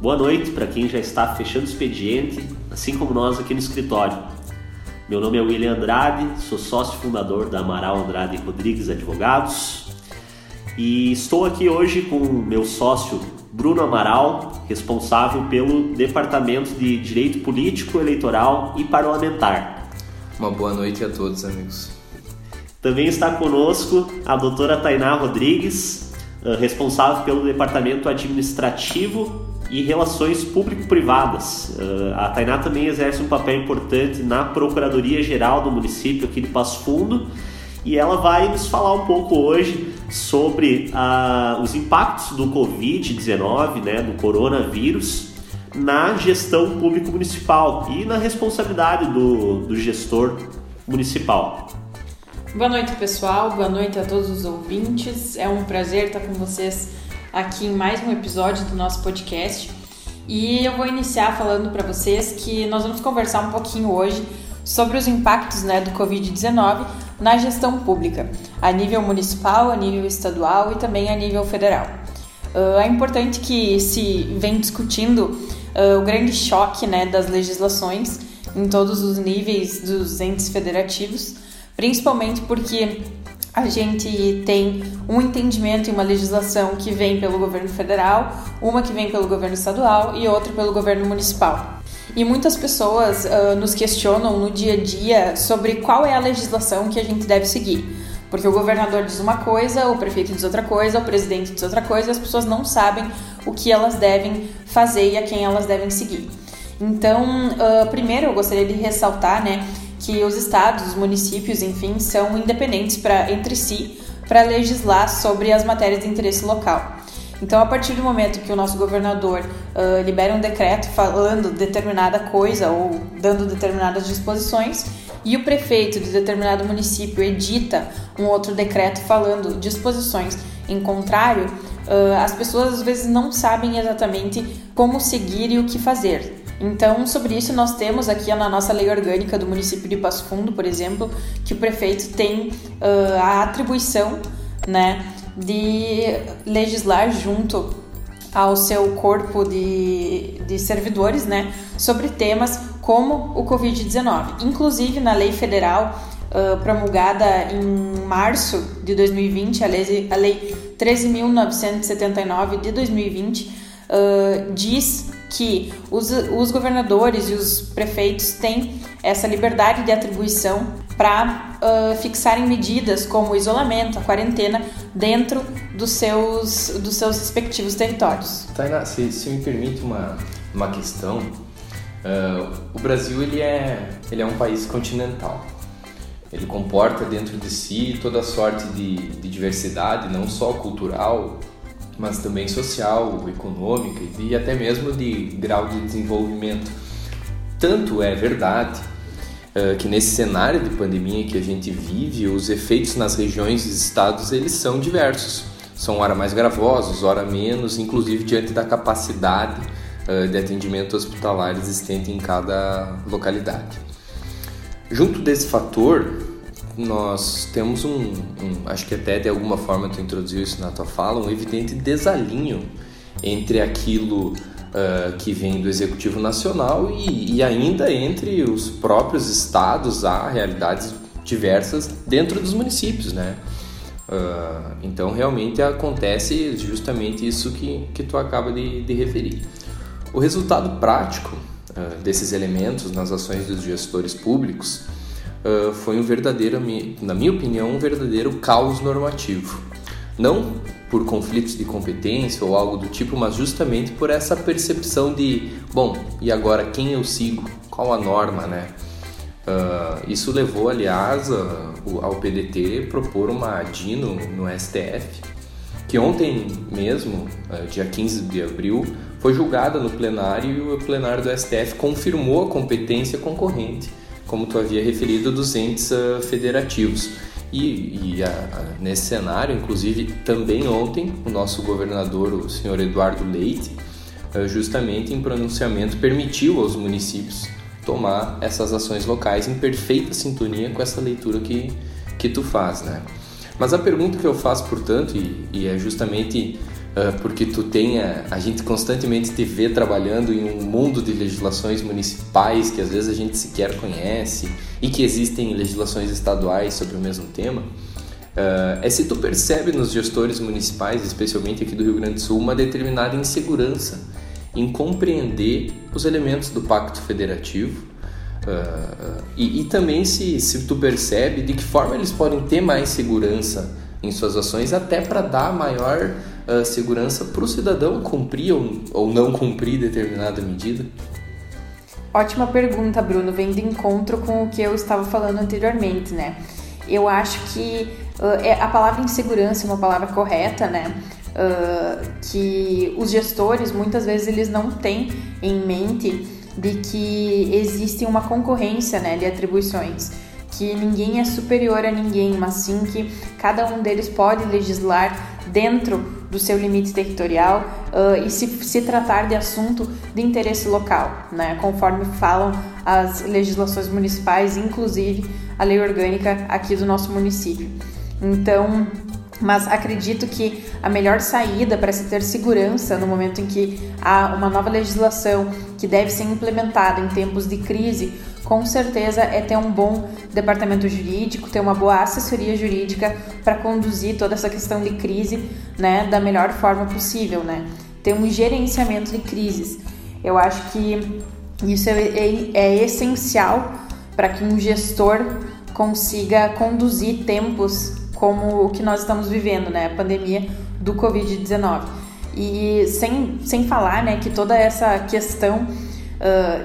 Boa noite para quem já está fechando o expediente, assim como nós aqui no escritório. Meu nome é William Andrade, sou sócio fundador da Amaral Andrade Rodrigues Advogados e estou aqui hoje com meu sócio Bruno Amaral, responsável pelo Departamento de Direito Político, Eleitoral e Parlamentar. Uma boa noite a todos, amigos. Também está conosco a doutora Tainá Rodrigues, eh, responsável pelo departamento administrativo e relações público-privadas. Eh, a Tainá também exerce um papel importante na Procuradoria Geral do município aqui de Passo Fundo e ela vai nos falar um pouco hoje sobre uh, os impactos do Covid-19, né, do coronavírus, na gestão público-municipal e na responsabilidade do, do gestor municipal. Boa noite, pessoal. Boa noite a todos os ouvintes. É um prazer estar com vocês aqui em mais um episódio do nosso podcast. E eu vou iniciar falando para vocês que nós vamos conversar um pouquinho hoje sobre os impactos né, do Covid-19 na gestão pública, a nível municipal, a nível estadual e também a nível federal. Uh, é importante que se vem discutindo uh, o grande choque né, das legislações em todos os níveis dos entes federativos principalmente porque a gente tem um entendimento e uma legislação que vem pelo governo federal, uma que vem pelo governo estadual e outra pelo governo municipal. E muitas pessoas uh, nos questionam no dia a dia sobre qual é a legislação que a gente deve seguir. Porque o governador diz uma coisa, o prefeito diz outra coisa, o presidente diz outra coisa, e as pessoas não sabem o que elas devem fazer e a quem elas devem seguir. Então, uh, primeiro eu gostaria de ressaltar, né, que os estados, os municípios, enfim, são independentes para entre si para legislar sobre as matérias de interesse local. Então, a partir do momento que o nosso governador uh, libera um decreto falando determinada coisa ou dando determinadas disposições, e o prefeito de determinado município edita um outro decreto falando disposições em contrário, uh, as pessoas às vezes não sabem exatamente como seguir e o que fazer. Então, sobre isso, nós temos aqui na nossa lei orgânica do município de Passo Fundo, por exemplo, que o prefeito tem uh, a atribuição né, de legislar junto ao seu corpo de, de servidores né, sobre temas como o Covid-19. Inclusive, na lei federal uh, promulgada em março de 2020, a lei, a lei 13.979 de 2020, uh, diz que os, os governadores e os prefeitos têm essa liberdade de atribuição para uh, fixarem medidas como o isolamento, a quarentena, dentro dos seus, dos seus respectivos territórios. Tainá, se, se me permite uma, uma questão, uh, o Brasil ele é, ele é um país continental. Ele comporta dentro de si toda sorte de, de diversidade, não só cultural, mas também social, econômica e até mesmo de grau de desenvolvimento. Tanto é verdade uh, que nesse cenário de pandemia que a gente vive, os efeitos nas regiões e estados eles são diversos. São hora mais gravosos, hora menos, inclusive diante da capacidade uh, de atendimento hospitalar existente em cada localidade. Junto desse fator, nós temos um, um, acho que até de alguma forma tu introduziu isso na tua fala, um evidente desalinho entre aquilo uh, que vem do Executivo Nacional e, e, ainda entre os próprios estados, há realidades diversas dentro dos municípios, né? Uh, então realmente acontece justamente isso que, que tu acaba de, de referir. O resultado prático uh, desses elementos nas ações dos gestores públicos uh, foi um verdadeiro, na minha opinião, um verdadeiro caos normativo. Não por conflitos de competência ou algo do tipo, mas justamente por essa percepção de, bom, e agora quem eu sigo? Qual a norma, né? Uh, isso levou, aliás, ao PDT propor uma ADI no, no STF, que ontem mesmo, uh, dia 15 de abril, foi julgada no plenário e o plenário do STF confirmou a competência concorrente, como tu havia referido, dos entes uh, federativos. E, e a, a, nesse cenário, inclusive, também ontem, o nosso governador, o senhor Eduardo Leite, uh, justamente em pronunciamento, permitiu aos municípios tomar essas ações locais em perfeita sintonia com essa leitura que, que tu faz, né? Mas a pergunta que eu faço, portanto, e, e é justamente porque tu tem a, a, gente constantemente te vê trabalhando em um mundo de legislações municipais que às vezes a gente sequer conhece e que existem legislações estaduais sobre o mesmo tema, uh, é se tu percebe nos gestores municipais, especialmente aqui do Rio Grande do Sul, uma determinada insegurança em compreender os elementos do Pacto Federativo uh, e, e, também se, se tu percebe de que forma eles podem ter mais segurança em suas ações, até para dar maior uh, segurança para o cidadão cumprir ou, ou não cumprir determinada medida? Ótima pergunta, Bruno. Vem de encontro com o que eu estava falando anteriormente, né? Eu acho que uh, a palavra insegurança é uma palavra correta, né? Uh, que os gestores muitas vezes eles não têm em mente de que existe uma concorrência né, de atribuições, que ninguém é superior a ninguém, mas sim que cada um deles pode legislar dentro do seu limite territorial uh, e se, se tratar de assunto de interesse local, né, conforme falam as legislações municipais, inclusive a lei orgânica aqui do nosso município. Então, mas acredito que a melhor saída para se ter segurança no momento em que há uma nova legislação que deve ser implementada em tempos de crise, com certeza é ter um bom departamento jurídico, ter uma boa assessoria jurídica para conduzir toda essa questão de crise, né, da melhor forma possível, né? Ter um gerenciamento de crises. Eu acho que isso é, é, é essencial para que um gestor consiga conduzir tempos como o que nós estamos vivendo, né? A pandemia do Covid-19. E sem, sem falar né, que toda essa questão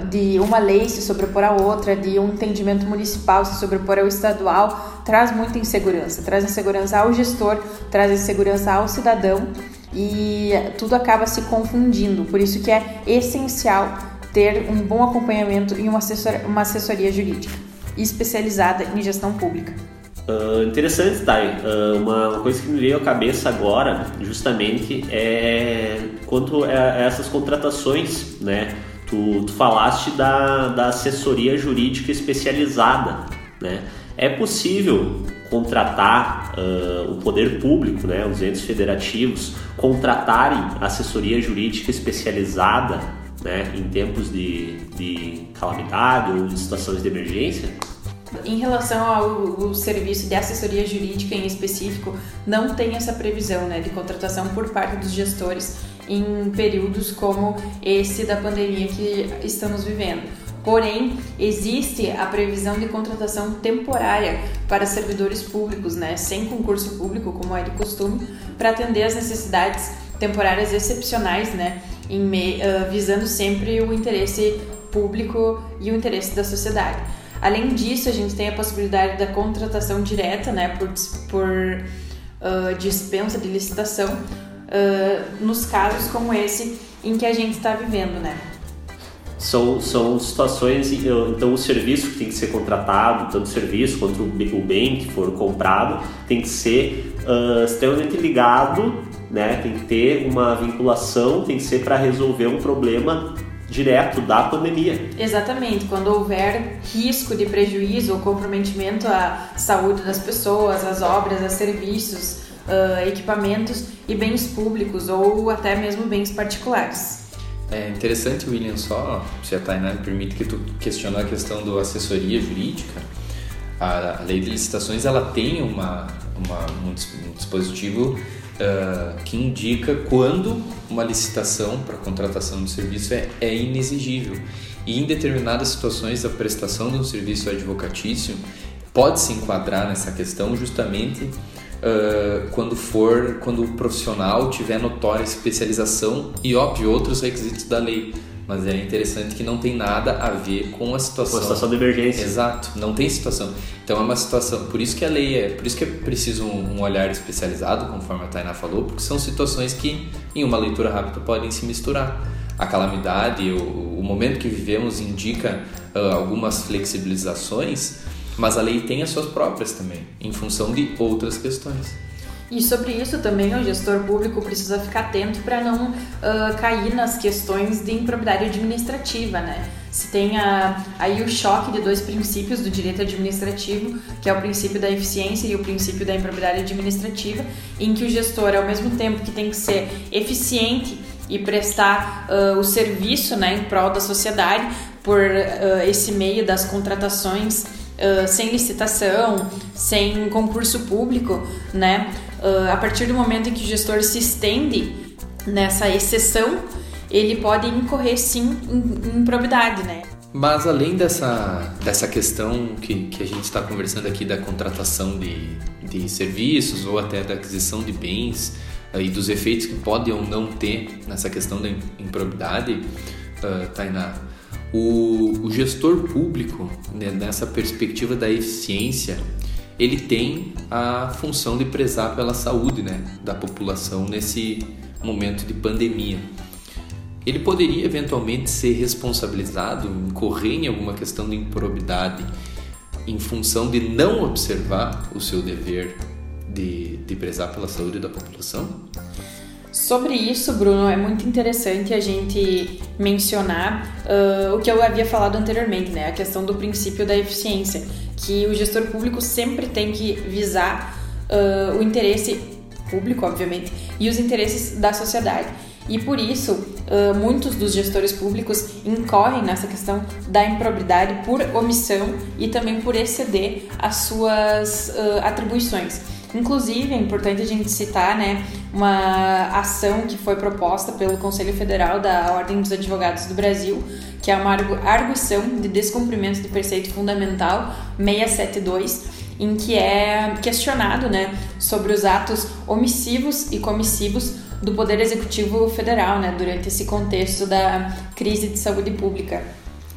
de uma lei se sobrepor à outra, de um entendimento municipal se sobrepor ao estadual, traz muita insegurança. Traz insegurança ao gestor, traz insegurança ao cidadão e tudo acaba se confundindo. Por isso que é essencial ter um bom acompanhamento e uma assessoria, uma assessoria jurídica especializada em gestão pública. Uh, interessante, Thay. Uh, uma coisa que me veio à cabeça agora, justamente, é quanto a essas contratações, né? Tu, tu falaste da, da assessoria jurídica especializada, né? É possível contratar uh, o poder público, né, os entes federativos, contratarem assessoria jurídica especializada né, em tempos de, de calamidade ou de situações de emergência? Em relação ao, serviço de assessoria jurídica em específico, não tem essa previsão né, de contratação por parte dos gestores em períodos como esse da pandemia que estamos vivendo. Porém, existe a previsão de contratação temporária para servidores públicos, né, sem concurso público, como é de costume, para atender às necessidades temporárias excepcionais, né, me, uh, visando sempre o interesse público e o interesse da sociedade. Além disso, a gente tem a possibilidade da contratação direta, né, por, por uh, dispensa de licitação, uh, nos casos como esse em que a gente está vivendo, né. São, são situações, então o serviço que tem que ser contratado, tanto o serviço quanto o bem que for comprado, tem que ser uh, extremamente ligado, né? tem que ter uma vinculação, tem que ser para resolver um problema direto da pandemia. Exatamente, quando houver risco de prejuízo ou comprometimento à saúde das pessoas, às obras, a serviços, uh, equipamentos e bens públicos ou até mesmo bens particulares. É interessante, William, só se a Tainá me permite que tu questionou a questão da assessoria jurídica. A, lei de licitações ela tem uma, uma um dispositivo uh, que indica quando uma licitação para contratação de serviço é, é inexigível. E em determinadas situações, a prestação de um serviço advocatício pode se enquadrar nessa questão justamente uh, quando for, quando o profissional tiver notória especialização e, óbvio, outros requisitos da lei mas é interessante que não tem nada a ver com a situação. Com a situação de emergência. Exato, não tem situação. Então é uma situação, por isso que a lei é, por isso que é preciso um, um olhar especializado, conforme a Tainá falou, porque são situações que em uma leitura rápida podem se misturar. a calamidade, o, o momento que vivemos indica uh, algumas flexibilizações, mas a lei tem as suas próprias também, em função de outras questões. E sobre isso também o gestor público precisa ficar atento para não uh, cair nas questões de improbidade administrativa, né? Se tem a, aí o choque de dois princípios do direito administrativo, que é o princípio da eficiência e o princípio da improbidade administrativa, em que o gestor, ao mesmo tempo que tem que ser eficiente e prestar uh, o serviço né, em prol da sociedade por uh, esse meio das contratações uh, sem licitação, sem concurso público, né? a partir do momento em que o gestor se estende nessa exceção, ele pode incorrer sim em improbidade, né? Mas além dessa, dessa questão que, que a gente está conversando aqui da contratação de, de serviços ou até da aquisição de bens, e dos efeitos que podem ou não ter nessa questão da improbidade, uh, Tainá, o, o gestor público, né, nessa perspectiva da eficiência, ele tem a função de prezar pela saúde né, da população nesse momento de pandemia. Ele poderia eventualmente ser responsabilizado, incorrer em alguma questão de improbidade em função de não observar o seu dever de, de prezar pela saúde da população? Sobre isso, Bruno, é muito interessante a gente mencionar uh, o que eu havia falado anteriormente, né? A questão do princípio da eficiência, que o gestor público sempre tem que visar uh, o interesse público, obviamente, e os interesses da sociedade. E por isso, uh, muitos dos gestores públicos incorrem nessa questão da improbidade por omissão e também por exceder as suas atribuições. Inclusive, é importante a gente citar né, uma ação que foi proposta pelo Conselho Federal da Ordem dos Advogados do Brasil, que é uma arguição de descumprimento do preceito fundamental 672, em que é questionado né, sobre os atos omissivos e comissivos do Poder Executivo Federal né, durante esse contexto da crise de saúde pública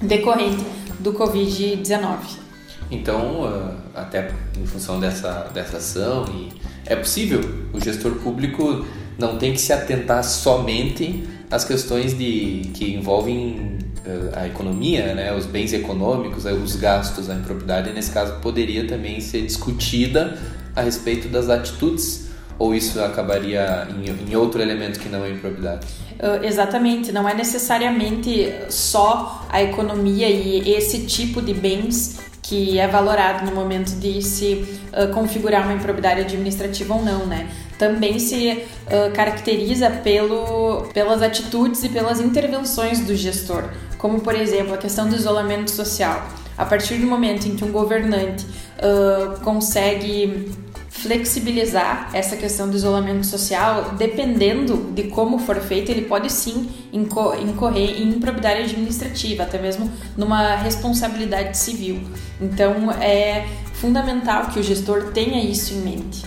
decorrente do Covid-19. Então, ah, até em função dessa, dessa ação, e é possível, o gestor público não tem que se atentar somente às questões de, que envolvem ah, a economia, né, os bens econômicos, os gastos, a impropriedade, nesse caso, poderia também ser discutida a respeito das atitudes ou isso acabaria em, em, outro elemento que não é improbidade? Uh, exatamente, não é necessariamente só a economia e esse tipo de bens que é valorado no momento de se uh, configurar uma improbidade administrativa ou não, né? Também se uh, caracteriza pelo, pelas atitudes e pelas intervenções do gestor, como por exemplo a questão do isolamento social. A partir do momento em que um governante uh, consegue flexibilizar essa questão do isolamento social, dependendo de como for feito, ele pode sim incorrer em improbidade administrativa, até mesmo numa responsabilidade civil. Então é fundamental que o gestor tenha isso em mente.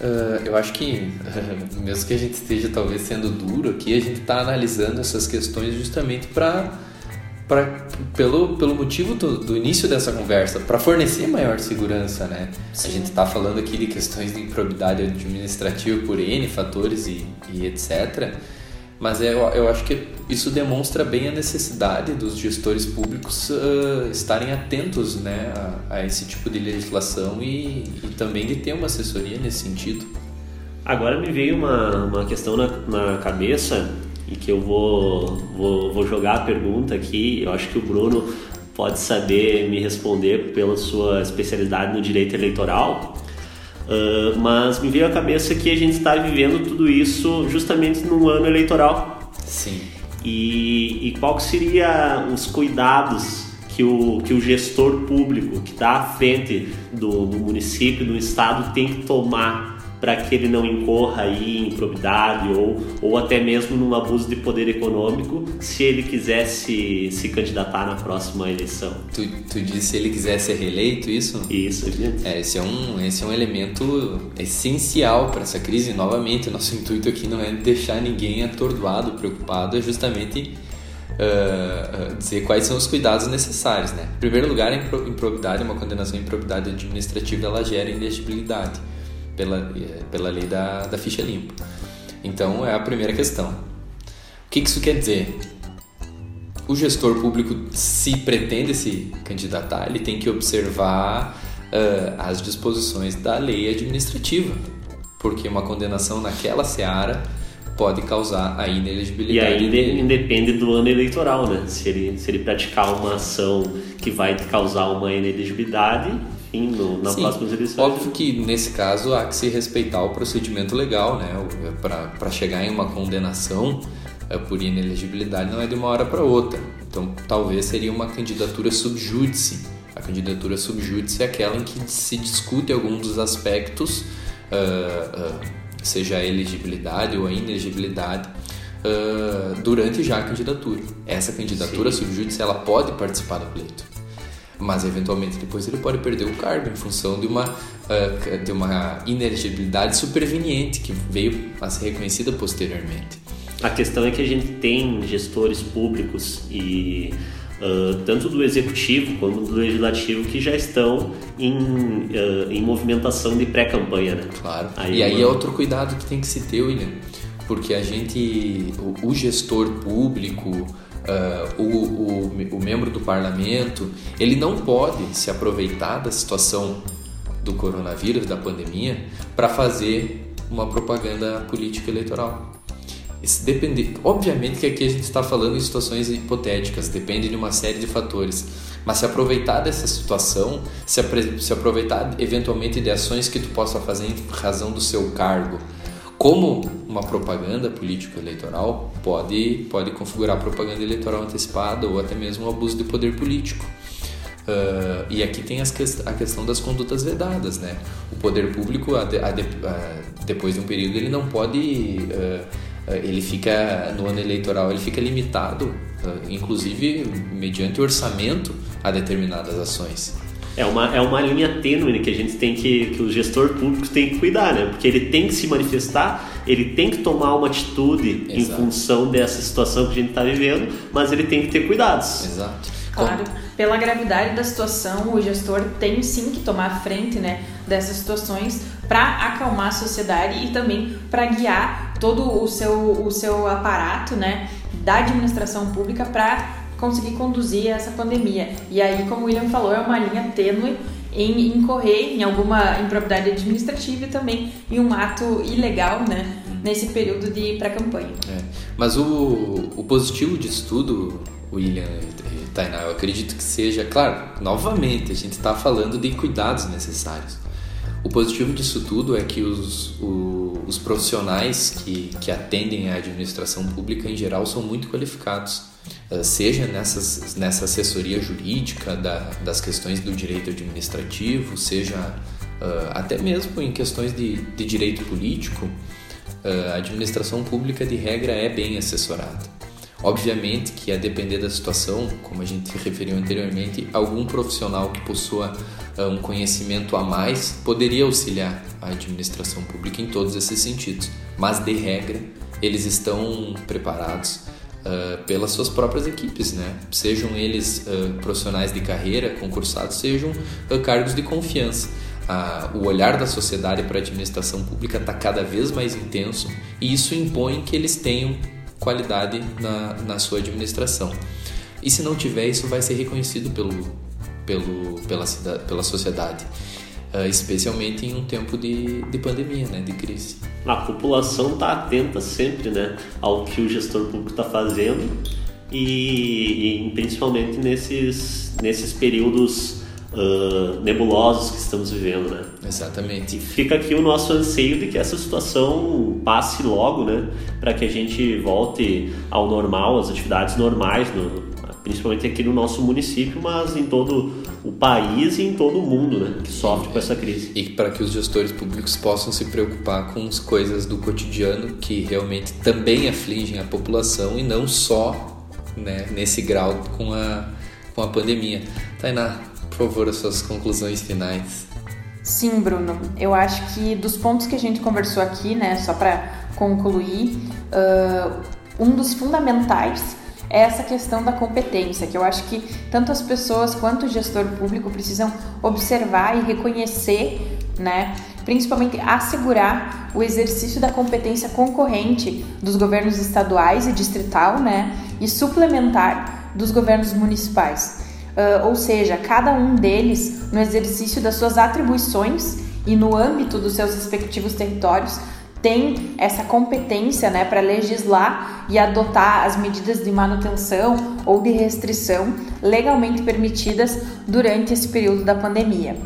Uh, eu acho que, mesmo que a gente esteja talvez sendo duro aqui, a gente está analisando essas questões justamente para pra, pelo, pelo motivo do, do início dessa conversa, para fornecer maior segurança, né? Sim. A gente está falando aqui de questões de improbidade administrativa por N fatores e, e etc. Mas eu, eu acho que isso demonstra bem a necessidade dos gestores públicos uh, estarem atentos né, a, a, esse tipo de legislação e, e, também de ter uma assessoria nesse sentido. Agora me veio uma, uma questão na, na cabeça e que eu vou, vou, vou jogar a pergunta aqui. Eu acho que o Bruno pode saber me responder pela sua especialidade no direito eleitoral. Uh, mas me veio à cabeça que a gente está vivendo tudo isso justamente num ano eleitoral. Sim. E, e qual seria os cuidados que o, que o gestor público que está à frente do, do município, do estado, tem que tomar para que ele não incorra aí em improbidade ou, ou até mesmo num abuso de poder econômico se ele quisesse se candidatar na próxima eleição. Tu, tu disse se ele quiser ser reeleito, isso? Isso, é, esse é um Esse é um elemento essencial para essa crise. Novamente, nosso intuito aqui não é deixar ninguém atordoado, preocupado, é justamente Uh, uh, dizer quais são os cuidados necessários, né? Em primeiro lugar, a improbidade, uma condenação em improbidade administrativa, ela gera inelegibilidade pela, pela lei da, da ficha limpa. Então, é a primeira questão. O que, isso quer dizer? O gestor público, se pretende se candidatar, ele tem que observar uh, as disposições da lei administrativa, porque uma condenação naquela seara pode causar a inelegibilidade. E aí independe do ano eleitoral, né? Se ele, se ele praticar uma ação que vai causar uma inelegibilidade, no, na Sim, próxima eleições. Óbvio que nesse caso há que se respeitar o procedimento legal, né? Para chegar em uma condenação é, por inelegibilidade não é de uma hora para outra. Então talvez seria uma candidatura subjúdice. A candidatura subjúdice é aquela em que se discute algum dos aspectos. Uh, uh, seja a elegibilidade ou a inelegibilidade, uh, durante já a candidatura. Essa candidatura subjúdice ela pode participar do pleito, mas eventualmente depois ele pode perder o cargo em função de uma, uh, de uma inelegibilidade superveniente que veio a ser reconhecida posteriormente. A questão é que a gente tem gestores públicos e uh, tanto do executivo como do legislativo que já estão em, uh, em movimentação de pré-campanha, né? Claro. Aí e aí é outro cuidado que tem que se ter, William, porque a gente, o, o gestor público, uh, o, o, o membro do parlamento, ele não pode se aproveitar da situação do coronavírus, da pandemia, para fazer uma propaganda política eleitoral. Isso depende, obviamente que aqui a gente está falando em situações hipotéticas, depende de uma série de fatores. Mas se aproveitar dessa situação, se, aproveitar eventualmente de ações que tu possa fazer em razão do seu cargo, como uma propaganda político-eleitoral, pode, pode configurar propaganda eleitoral antecipada ou até mesmo um abuso de poder político. Uh, e aqui tem que, a questão das condutas vedadas, né? O poder público, a a de, depois de um período, ele não pode uh, ele fica no ano eleitoral ele fica limitado, eh, inclusive mediante orçamento a determinadas ações. É uma, é uma linha tênue que a gente tem que, que o gestor público tem que cuidar, né? Porque ele tem que se manifestar, ele tem que tomar uma atitude Exato. em função dessa situação que a gente está vivendo, mas ele tem que ter cuidados. Exato. Claro, pela gravidade da situação, o gestor tem sim que tomar a frente né, dessas situações para acalmar a sociedade e também para guiar todo o seu, o seu aparato né, da administração pública para conseguir conduzir essa pandemia. E aí, como o William falou, é uma linha tênue em incorrer em alguma impropriedade administrativa e também em um ato ilegal, né, nesse período de pré-campanha. É. Mas o, o positivo disso tudo, William e Tainá, eu acredito que seja, claro, novamente, a gente está falando de cuidados necessários. O positivo disso tudo é que os, o, os profissionais que, que atendem a administração pública em geral são muito qualificados, seja nessas, nessa assessoria jurídica da, das questões do direito administrativo, seja uh, até mesmo em questões de, de direito político, uh, a administração pública de regra é bem assessorada. Obviamente que a depender da situação, como a gente referiu anteriormente, algum profissional que possua um conhecimento a mais poderia auxiliar a administração pública em todos esses sentidos, mas de regra eles estão preparados uh, pelas suas próprias equipes, né? Sejam eles uh, profissionais de carreira, concursados, sejam cargos de confiança. o olhar da sociedade para a administração pública está cada vez mais intenso e isso impõe que eles tenham qualidade na, na sua administração. E se não tiver, isso vai ser reconhecido pelo, pelo, pela, pela sociedade, uh, especialmente em um tempo de, de pandemia, né, de crise. A população está atenta sempre né, ao que o gestor público está fazendo e, e, principalmente nesses, nesses períodos uh, nebulosos que estamos vivendo, né? Exatamente. E fica aqui o nosso anseio de que essa situação passe logo, né? Para que a gente volte ao normal, às atividades normais, no, principalmente aqui no nosso município, mas em todo o país e em todo o mundo, né? Que sofre com essa crise. E para que os gestores públicos possam se preocupar com as coisas do cotidiano que realmente também afligem a população e não só né, nesse grau com a, com a pandemia. Tainá, por favor, as suas conclusões finais. Sim, Bruno. Eu acho que dos pontos que a gente conversou aqui, né, só para concluir, uh, um dos fundamentais é essa questão da competência, que eu acho que tanto as pessoas quanto o gestor público precisam observar e reconhecer, né? principalmente assegurar o exercício da competência concorrente dos governos estaduais e distrital, né, e suplementar dos governos municipais. Uh, ou seja, cada um deles, no exercício das suas atribuições e no âmbito dos seus respectivos territórios, tem essa competência né, para legislar e adotar as medidas de manutenção ou de restrição legalmente permitidas durante esse período da pandemia.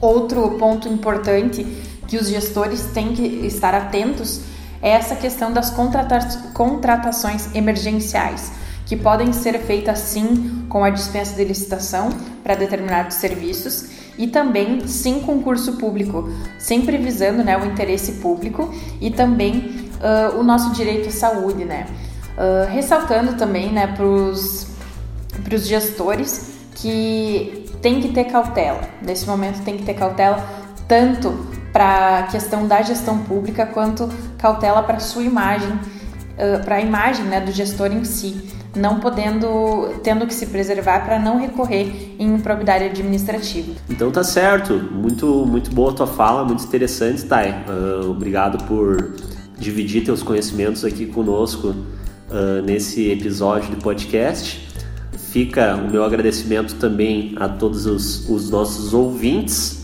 Outro ponto importante que os gestores têm que estar atentos é essa questão das contrata contratações emergenciais que podem ser feitas sim com a dispensa de licitação para determinados serviços e também sem concurso público, sempre visando né, o interesse público e também uh, o nosso direito à saúde, né? Uh, ressaltando também né, para os gestores que tem que ter cautela. Nesse momento tem que ter cautela tanto para a questão da gestão pública quanto cautela para a sua imagem, uh, para a imagem né, do gestor em si não podendo, tendo que se preservar para não recorrer em improbidade administrativa. Então tá certo, muito, muito boa tua fala, muito interessante, Thay. Uh, obrigado por dividir teus conhecimentos aqui conosco uh, nesse episódio do podcast. Fica o meu agradecimento também a todos os, os nossos ouvintes.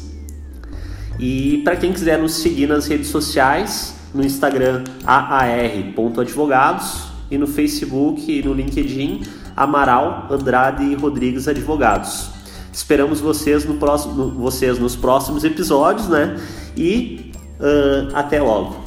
E para quem quiser nos seguir nas redes sociais, no Instagram aar.advogados e no Facebook e no LinkedIn Amaral Andrade Rodrigues Advogados. Esperamos vocês, no próximo, vocês nos próximos episódios, né? E uh, até logo.